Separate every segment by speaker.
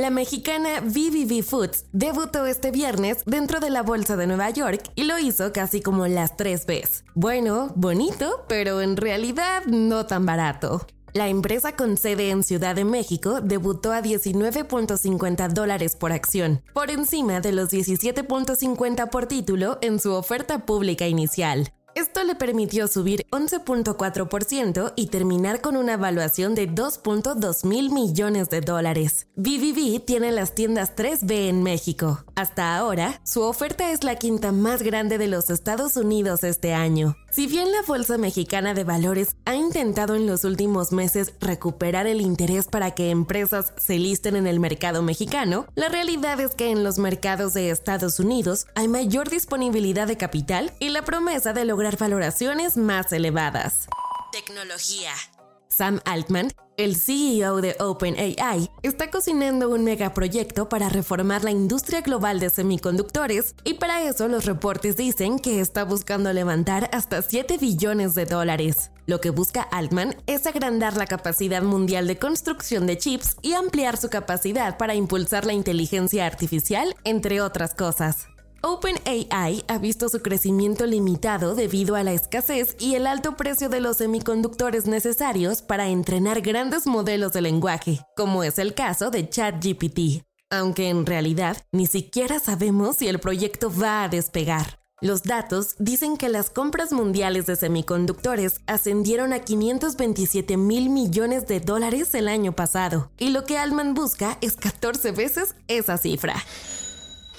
Speaker 1: La mexicana VVV Foods debutó este viernes dentro de la Bolsa de Nueva York y lo hizo casi como las tres veces. Bueno, bonito, pero en realidad no tan barato. La empresa con sede en Ciudad de México debutó a 19.50 dólares por acción, por encima de los 17.50 por título en su oferta pública inicial. Esto le permitió subir 11.4% y terminar con una evaluación de 2.2 mil millones de dólares. BBB tiene las tiendas 3B en México. Hasta ahora, su oferta es la quinta más grande de los Estados Unidos este año. Si bien la Bolsa Mexicana de Valores ha intentado en los últimos meses recuperar el interés para que empresas se listen en el mercado mexicano, la realidad es que en los mercados de Estados Unidos hay mayor disponibilidad de capital y la promesa de lograr valoraciones más elevadas. Tecnología. Sam Altman, el CEO de OpenAI, está cocinando un megaproyecto para reformar la industria global de semiconductores y para eso los reportes dicen que está buscando levantar hasta 7 billones de dólares. Lo que busca Altman es agrandar la capacidad mundial de construcción de chips y ampliar su capacidad para impulsar la inteligencia artificial, entre otras cosas. OpenAI ha visto su crecimiento limitado debido a la escasez y el alto precio de los semiconductores necesarios para entrenar grandes modelos de lenguaje, como es el caso de ChatGPT, aunque en realidad ni siquiera sabemos si el proyecto va a despegar. Los datos dicen que las compras mundiales de semiconductores ascendieron a 527 mil millones de dólares el año pasado, y lo que Alman busca es 14 veces esa cifra.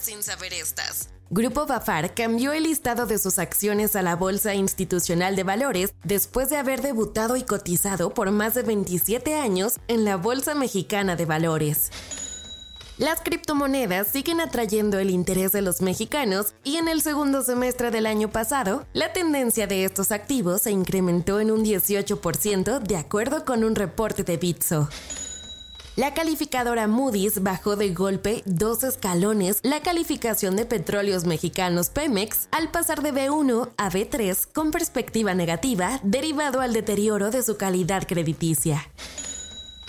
Speaker 1: Sin saber estas. Grupo Bafar cambió el listado de sus acciones a la Bolsa Institucional de Valores después de haber debutado y cotizado por más de 27 años en la Bolsa Mexicana de Valores. Las criptomonedas siguen atrayendo el interés de los mexicanos y en el segundo semestre del año pasado, la tendencia de estos activos se incrementó en un 18% de acuerdo con un reporte de Bitso. La calificadora Moody's bajó de golpe dos escalones la calificación de petróleos mexicanos Pemex al pasar de B1 a B3 con perspectiva negativa derivado al deterioro de su calidad crediticia.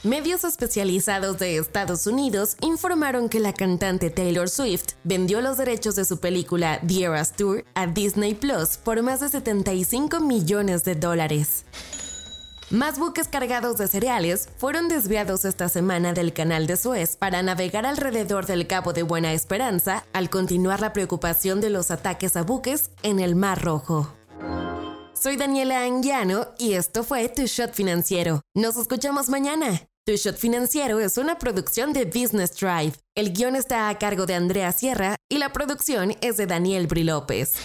Speaker 1: Medios especializados de Estados Unidos informaron que la cantante Taylor Swift vendió los derechos de su película The Eras Tour a Disney Plus por más de 75 millones de dólares. Más buques cargados de cereales fueron desviados esta semana del canal de Suez para navegar alrededor del Cabo de Buena Esperanza al continuar la preocupación de los ataques a buques en el Mar Rojo. Soy Daniela Anguiano y esto fue Tu Shot Financiero. Nos escuchamos mañana. Tu Shot Financiero es una producción de Business Drive. El guion está a cargo de Andrea Sierra y la producción es de Daniel Bri López.